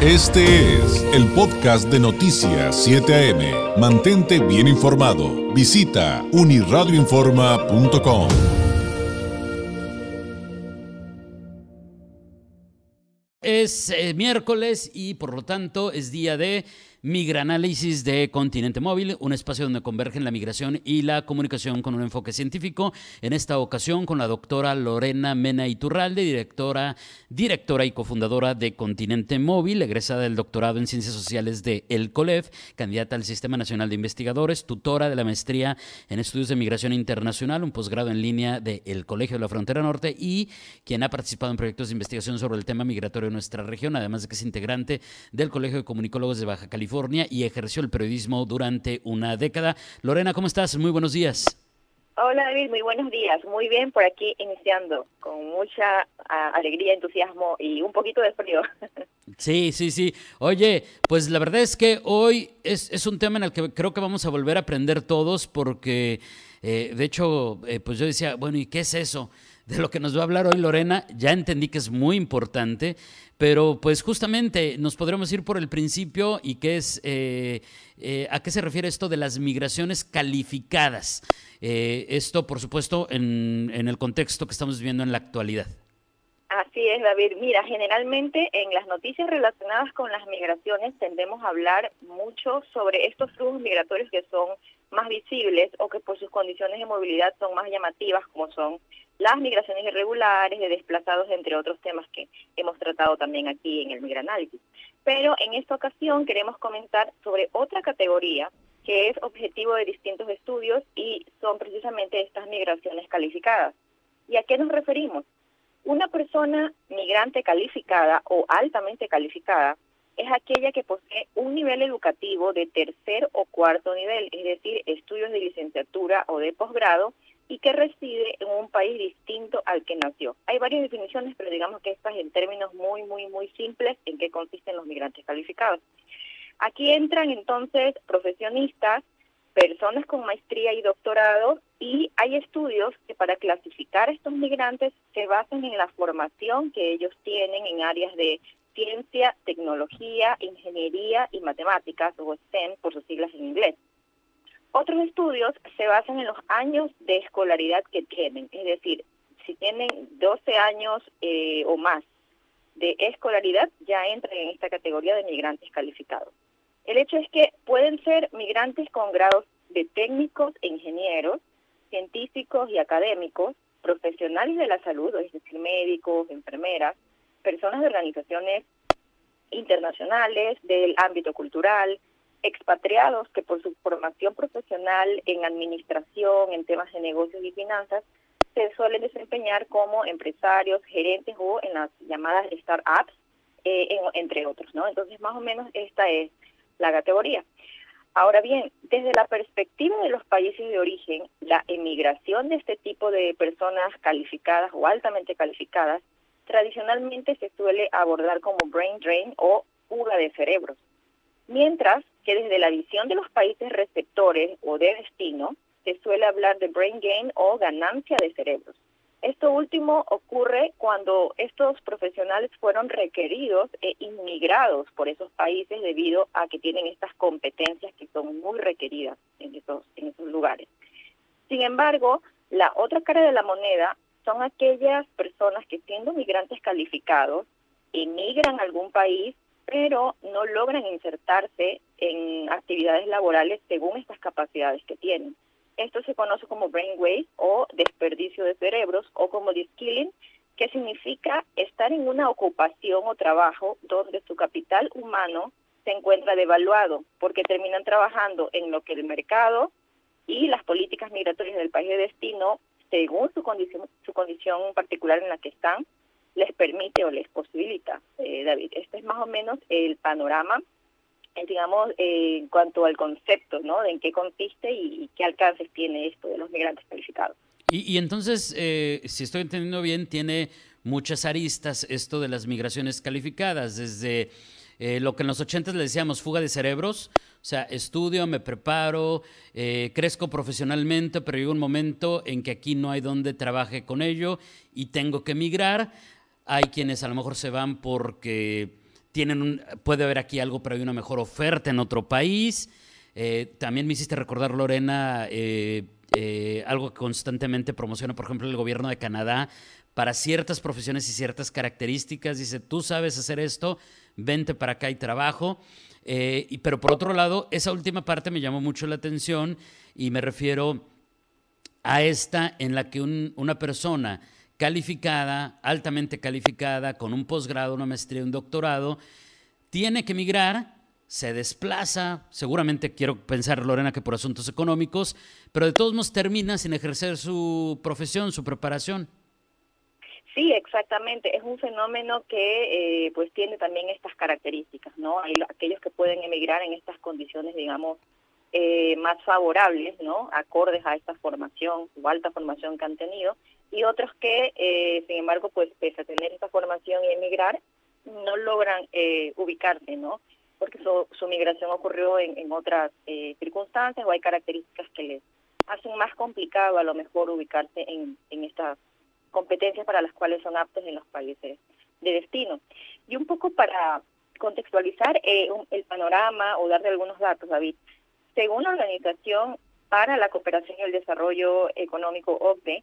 Este es el podcast de Noticias 7 AM. Mantente bien informado. Visita uniradioinforma.com. Es eh, miércoles y por lo tanto es día de Migranálisis de Continente Móvil, un espacio donde convergen la migración y la comunicación con un enfoque científico. En esta ocasión con la doctora Lorena Mena Iturralde, directora, directora y cofundadora de Continente Móvil, egresada del doctorado en Ciencias Sociales de El COLEF, candidata al Sistema Nacional de Investigadores, tutora de la maestría en Estudios de Migración Internacional, un posgrado en línea del El Colegio de la Frontera Norte y quien ha participado en proyectos de investigación sobre el tema migratorio en nuestra región, además de que es integrante del Colegio de Comunicólogos de Baja California y ejerció el periodismo durante una década. Lorena, ¿cómo estás? Muy buenos días. Hola David, muy buenos días. Muy bien por aquí iniciando, con mucha alegría, entusiasmo y un poquito de frío. Sí, sí, sí. Oye, pues la verdad es que hoy es, es un tema en el que creo que vamos a volver a aprender todos porque, eh, de hecho, eh, pues yo decía, bueno, ¿y qué es eso? De lo que nos va a hablar hoy Lorena, ya entendí que es muy importante, pero pues justamente nos podremos ir por el principio y qué es, eh, eh, a qué se refiere esto de las migraciones calificadas. Eh, esto, por supuesto, en, en el contexto que estamos viviendo en la actualidad. Así es, David. Mira, generalmente en las noticias relacionadas con las migraciones tendemos a hablar mucho sobre estos flujos migratorios que son más visibles o que por sus condiciones de movilidad son más llamativas, como son las migraciones irregulares, de desplazados, entre otros temas que hemos tratado también aquí en el Migranálisis. Pero en esta ocasión queremos comentar sobre otra categoría que es objetivo de distintos estudios y son precisamente estas migraciones calificadas. ¿Y a qué nos referimos? Una persona migrante calificada o altamente calificada es aquella que posee un nivel educativo de tercer o cuarto nivel, es decir, estudios de licenciatura o de posgrado, y que reside en un país distinto al que nació. Hay varias definiciones, pero digamos que estas en términos muy, muy, muy simples en qué consisten los migrantes calificados. Aquí entran entonces profesionistas, personas con maestría y doctorado, y hay estudios que para clasificar a estos migrantes se basan en la formación que ellos tienen en áreas de ciencia, tecnología, ingeniería y matemáticas, o STEM por sus siglas en inglés. Otros estudios se basan en los años de escolaridad que tienen, es decir, si tienen 12 años eh, o más de escolaridad, ya entran en esta categoría de migrantes calificados. El hecho es que pueden ser migrantes con grados de técnicos, ingenieros, científicos y académicos, profesionales de la salud, es decir, médicos, enfermeras, personas de organizaciones internacionales, del ámbito cultural, expatriados que por su formación profesional en administración, en temas de negocios y finanzas, se suelen desempeñar como empresarios, gerentes o en las llamadas startups, eh, entre otros. Entonces, más o menos esta es la categoría. Ahora bien, desde la perspectiva de los países de origen, la emigración de este tipo de personas calificadas o altamente calificadas tradicionalmente se suele abordar como brain drain o fuga de cerebros. Mientras que desde la visión de los países receptores o de destino, se suele hablar de brain gain o ganancia de cerebros. Esto último ocurre cuando estos profesionales fueron requeridos e inmigrados por esos países debido a que tienen estas competencias que son muy requeridas en esos, en esos lugares. Sin embargo, la otra cara de la moneda son aquellas personas que siendo migrantes calificados emigran a algún país pero no logran insertarse en actividades laborales según estas capacidades que tienen. Esto se conoce como brain waste o desperdicio de cerebros o como de-skilling, que significa estar en una ocupación o trabajo donde su capital humano se encuentra devaluado, porque terminan trabajando en lo que el mercado y las políticas migratorias del país de destino, según su condición, su condición particular en la que están, les permite o les posibilita, eh, David. Este es más o menos el panorama, eh, digamos, eh, en cuanto al concepto, ¿no? De en qué consiste y, qué alcances tiene esto de los migrantes calificados. Y, entonces, si estoy entendiendo bien, tiene muchas aristas esto de las migraciones calificadas, desde lo que en los ochentas le decíamos fuga de cerebros, o sea, estudio, me preparo, crezco profesionalmente, pero llega un momento en que aquí no hay donde trabaje con ello y tengo que migrar hay quienes a lo mejor se van porque tienen puede haber aquí algo, pero hay una mejor oferta en otro país. Eh, también me hiciste recordar, Lorena, eh, eh, algo que constantemente promociona, por ejemplo, el gobierno de Canadá para ciertas profesiones y ciertas características. Dice, tú sabes hacer esto, vente para acá y trabajo. y, pero por otro lado, esa última parte me llamó mucho la atención y me refiero a esta en la que una persona calificada, altamente calificada, con un posgrado, una maestría, un doctorado, tiene que emigrar, se desplaza, seguramente quiero pensar, Lorena, que por asuntos económicos, pero de todos modos termina sin ejercer su profesión, su preparación. Sí, exactamente. Es un fenómeno que eh, pues tiene también estas características, ¿no? Aquellos que pueden emigrar en estas condiciones, digamos, eh, más favorables, ¿no? Acordes a esta formación o alta formación que han tenido, y otros que, eh, sin embargo, pues pese a tener esta formación y emigrar, no logran eh, ubicarse, ¿no? Porque su, su migración ocurrió en, en otras eh, circunstancias o hay características que les hacen más complicado a lo mejor ubicarse en, en estas competencias para las cuales son aptos en los países de destino. Y un poco para contextualizar eh, el panorama o darle algunos datos, David, según la Organización para la Cooperación y el Desarrollo Económico OCDE,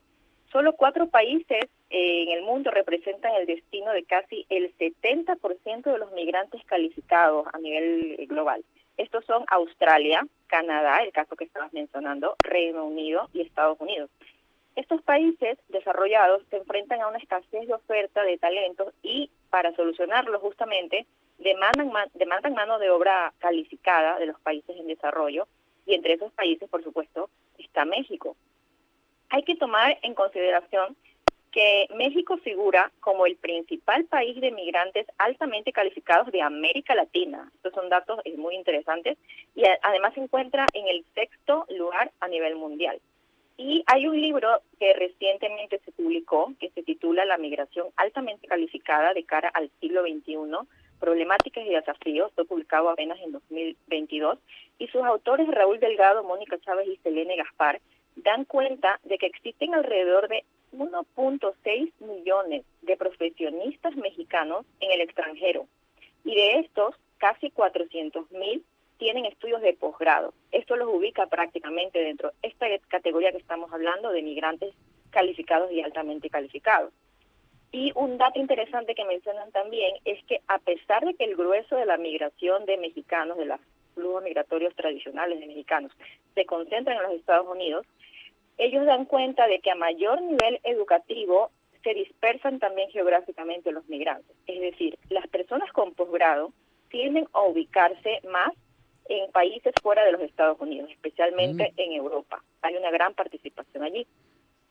solo cuatro países eh, en el mundo representan el destino de casi el 70% de los migrantes calificados a nivel global. Estos son Australia, Canadá, el caso que estabas mencionando, Reino Unido y Estados Unidos. Estos países desarrollados se enfrentan a una escasez de oferta de talentos y para solucionarlo justamente demandan, demandan mano de obra calificada de los países en desarrollo y entre esos países, por supuesto, está México. Hay que tomar en consideración que México figura como el principal país de migrantes altamente calificados de América Latina. Estos son datos eh, muy interesantes y además se encuentra en el sexto lugar a nivel mundial. Y hay un libro que recientemente se publicó que se titula La migración altamente calificada de cara al siglo XXI, problemáticas y desafíos, fue publicado apenas en 2022, y sus autores Raúl Delgado, Mónica Chávez y Selene Gaspar dan cuenta de que existen alrededor de 1.6 millones de profesionistas mexicanos en el extranjero y de estos casi 400 mil tienen estudios de posgrado. Esto los ubica prácticamente dentro de esta categoría que estamos hablando de migrantes calificados y altamente calificados. Y un dato interesante que mencionan también es que a pesar de que el grueso de la migración de mexicanos, de los flujos migratorios tradicionales de mexicanos, se concentra en los Estados Unidos, ellos dan cuenta de que a mayor nivel educativo se dispersan también geográficamente los migrantes. Es decir, las personas con posgrado tienden a ubicarse más en países fuera de los Estados Unidos, especialmente mm. en Europa. Hay una gran participación allí.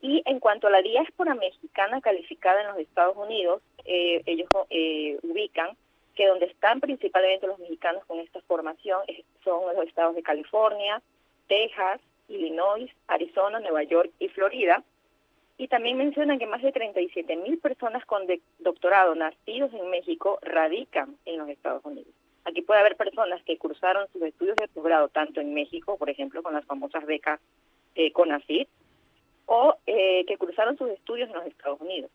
Y en cuanto a la diáspora mexicana calificada en los Estados Unidos, eh, ellos eh, ubican que donde están principalmente los mexicanos con esta formación son los estados de California, Texas, Illinois, Arizona, Nueva York y Florida. Y también mencionan que más de 37 mil personas con doctorado nacidos en México radican en los Estados Unidos. Aquí puede haber personas que cursaron sus estudios de posgrado tanto en México, por ejemplo, con las famosas becas eh, CONACYT, o eh, que cruzaron sus estudios en los Estados Unidos.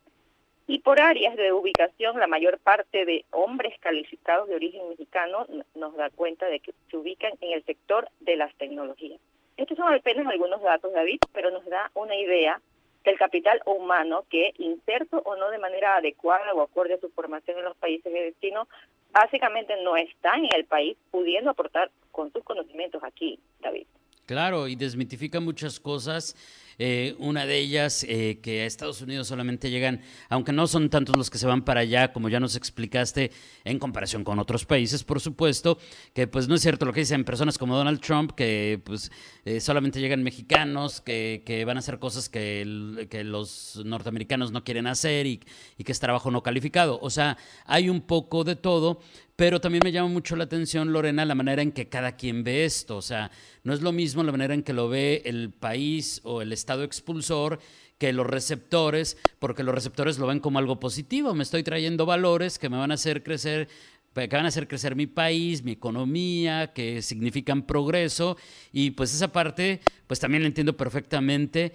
Y por áreas de ubicación, la mayor parte de hombres calificados de origen mexicano nos da cuenta de que se ubican en el sector de las tecnologías. Estos son apenas algunos datos, David, pero nos da una idea del capital humano que, inserto o no de manera adecuada o acorde a su formación en los países de destino, básicamente no está en el país pudiendo aportar con sus conocimientos aquí, David. Claro, y desmitifica muchas cosas eh, una de ellas, eh, que a Estados Unidos solamente llegan, aunque no son tantos los que se van para allá, como ya nos explicaste, en comparación con otros países, por supuesto, que pues no es cierto lo que dicen personas como Donald Trump, que pues eh, solamente llegan mexicanos, que, que, van a hacer cosas que, que los norteamericanos no quieren hacer y, y que es trabajo no calificado. O sea, hay un poco de todo, pero también me llama mucho la atención, Lorena, la manera en que cada quien ve esto. O sea, no es lo mismo la manera en que lo ve el país o el estado expulsor que los receptores, porque los receptores lo ven como algo positivo. Me estoy trayendo valores que me van a hacer crecer que van a hacer crecer mi país, mi economía, que significan progreso y pues esa parte pues también la entiendo perfectamente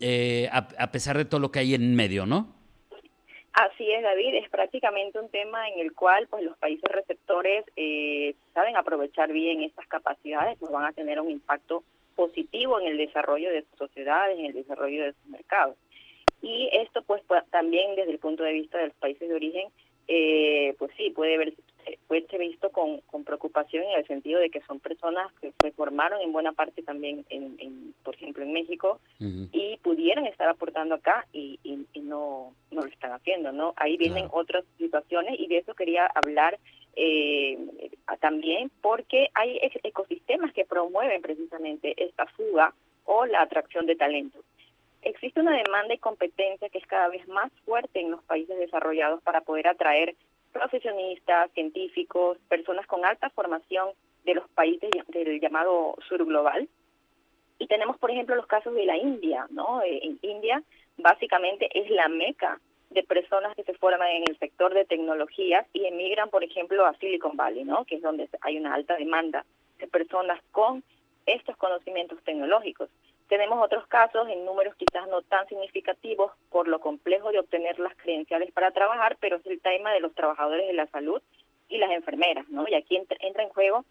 eh, a pesar de todo lo que hay en medio, ¿no? Así es, David, es prácticamente un tema en el cual pues los países receptores eh, saben aprovechar bien estas capacidades, pues van a tener un impacto positivo en el desarrollo de sus sociedades, en el desarrollo de sus mercados. Y esto pues, pues también desde el punto de vista de los países de origen, eh, pues sí, puede verse puede ser visto con, con, preocupación en el sentido de que son personas que se formaron en buena parte también, en, por ejemplo, en México, y pudieran estar aportando acá y, y, no, no lo están haciendo, ¿no? Ahí vienen otras situaciones y de eso quería hablar eh, también porque hay ecosistemas que promueven precisamente esta fuga o la atracción de talento. Existe una demanda y competencia que es cada vez más fuerte en los países desarrollados para poder atraer profesionistas, científicos, personas con alta formación de los países del llamado sur global. Y tenemos, por ejemplo, los casos de la India, ¿no? Eh, India básicamente es la meca de personas que se forman en el sector de tecnologías y emigran, por ejemplo, a Silicon Valley, ¿no? Que es donde hay una alta demanda de personas con estos conocimientos tecnológicos. Tenemos otros casos en números quizás no tan significativos por lo complejo de obtener las credenciales para trabajar, pero es el tema de los trabajadores de la salud y las enfermeras, ¿no? Y aquí entra, en juego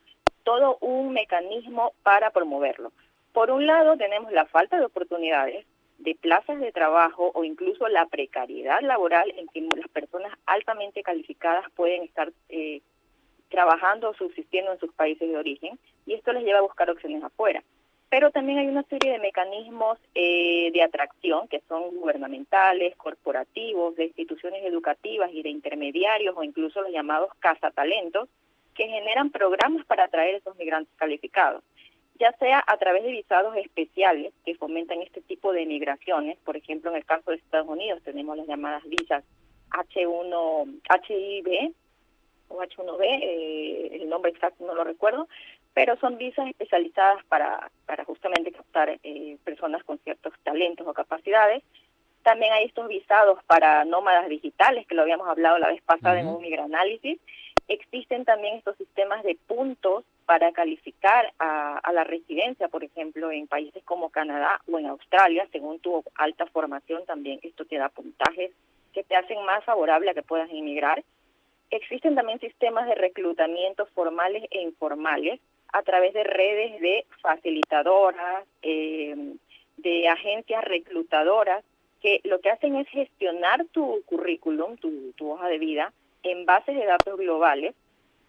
todo un mecanismo para promoverlo. Por un lado tenemos la falta de oportunidades de plazas de trabajo o incluso la precariedad laboral en que las personas altamente calificadas pueden estar eh, trabajando o subsistiendo en sus países de origen y esto les lleva a buscar opciones afuera pero también hay una serie de mecanismos eh, de atracción que son gubernamentales, corporativos, de instituciones educativas y de intermediarios o incluso los llamados cazatalentos que generan programas para atraer esos migrantes calificados, ya sea a través de visados especiales que fomentan este tipo de migraciones, por ejemplo en el caso de Estados Unidos tenemos las llamadas visas H1, HIV o H1B, eh, el nombre exacto no lo recuerdo, pero son visas especializadas para, para justamente captar eh, personas con ciertos talentos o capacidades. También hay estos visados para nómadas digitales, que lo habíamos hablado la vez pasada en un migranálisis. Existen también estos sistemas de puntos para calificar a, a, la residencia, por ejemplo, en países como Canadá o en Australia, según tu alta formación también esto te da puntajes que te hacen más favorable a que puedas inmigrar. Existen también sistemas de reclutamiento formales e informales a través de redes de facilitadoras, eh, de agencias reclutadoras, que lo que hacen es gestionar tu currículum, tu, hoja de vida, en bases de datos globales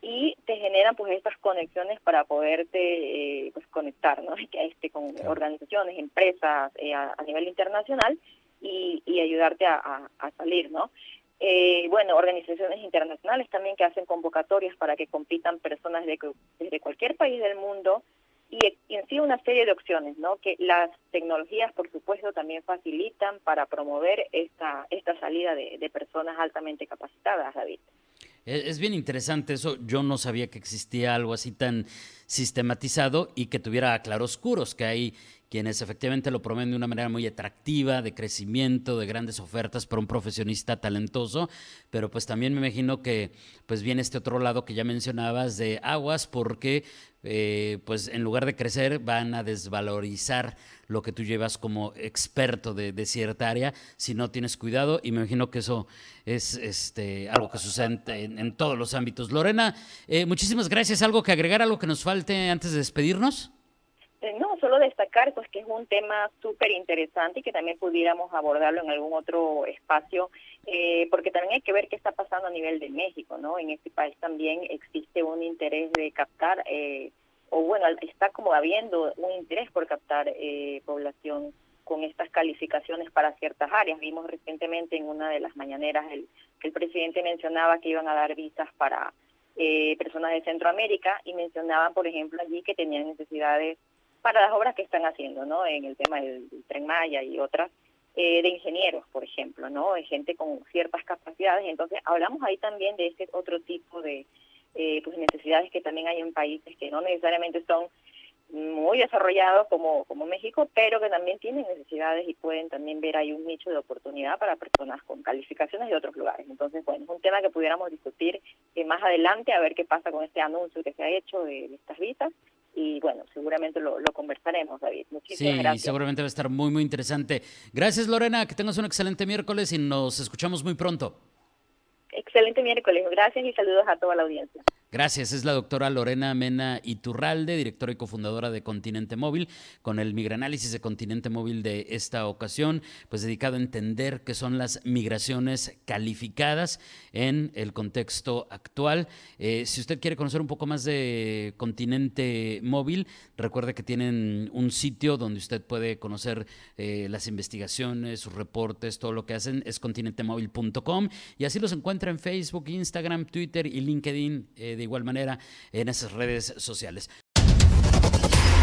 y te generan pues estas conexiones para poderte eh, pues conectar ¿no? este, con organizaciones, empresas eh, a, nivel internacional y, y ayudarte a, a, salir, ¿no? Eh, bueno, organizaciones internacionales también que hacen convocatorias para que compitan personas de, desde cualquier país del mundo y, en sí una serie de opciones, ¿no? Que las tecnologías, por supuesto, también facilitan para promover esta, esta salida de, de personas altamente capacitadas, David. Es bien interesante eso. Yo no sabía que existía algo así tan sistematizado y que tuviera claroscuros, que hay quienes efectivamente lo promueven de una manera muy atractiva, de crecimiento, de grandes ofertas para un profesionista talentoso, pero pues también me imagino que pues viene este otro lado que ya mencionabas de aguas porque eh, pues en lugar de crecer van a desvalorizar lo que tú llevas como experto de, cierta área si no tienes cuidado y me imagino que eso es este, algo que sucede en, todos los ámbitos. Lorena, eh, muchísimas gracias. ¿Algo que agregar, algo que nos falte antes de despedirnos? Eh, no, solo destacar pues que es un tema súper interesante y que también pudiéramos abordarlo en algún otro espacio, eh, porque también hay que ver qué está pasando a nivel de México, ¿no? En este país también existe un interés de captar, eh, o bueno, está como habiendo un interés por captar población con estas calificaciones para ciertas áreas. Vimos recientemente en una de las mañaneras el, que el presidente mencionaba que iban a dar visas para personas de Centroamérica y mencionaban, por ejemplo, allí que tenían necesidades para las obras que están haciendo, ¿no? En el tema del, Tren Maya y otras, eh, de ingenieros, por ejemplo, ¿no? De gente con ciertas capacidades. Entonces, hablamos ahí también de ese otro tipo de eh, pues necesidades que también hay en países que no necesariamente son muy desarrollados como, como México, pero que también tienen necesidades y pueden también ver ahí un nicho de oportunidad para personas con calificaciones de otros lugares. Entonces, bueno, es un tema que pudiéramos discutir eh, más adelante, a ver qué pasa con este anuncio que se ha hecho de estas visas y bueno, seguramente lo, conversaremos, David. Muchísimas sí, gracias. seguramente va a estar muy, muy interesante. Gracias, Lorena, que tengas un excelente miércoles y nos escuchamos muy pronto. Excelente miércoles, gracias y saludos a toda la audiencia. Gracias, es la doctora Lorena Mena Iturralde, directora y cofundadora de Continente Móvil, con el migranálisis de Continente Móvil de esta ocasión, pues dedicado a entender qué son las migraciones calificadas en el contexto actual. Eh, si usted quiere conocer un poco más de Continente Móvil, recuerde que tienen un sitio donde usted puede conocer eh, las investigaciones, sus reportes, todo lo que hacen, es continentemóvil.com y así los en Facebook, Instagram, Twitter y LinkedIn. Eh, de igual manera en esas redes sociales.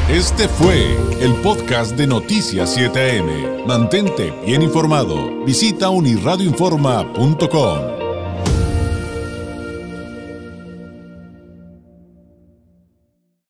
Este fue el podcast de Noticias 7am. Mantente bien informado. Visita unirradioinforma.com.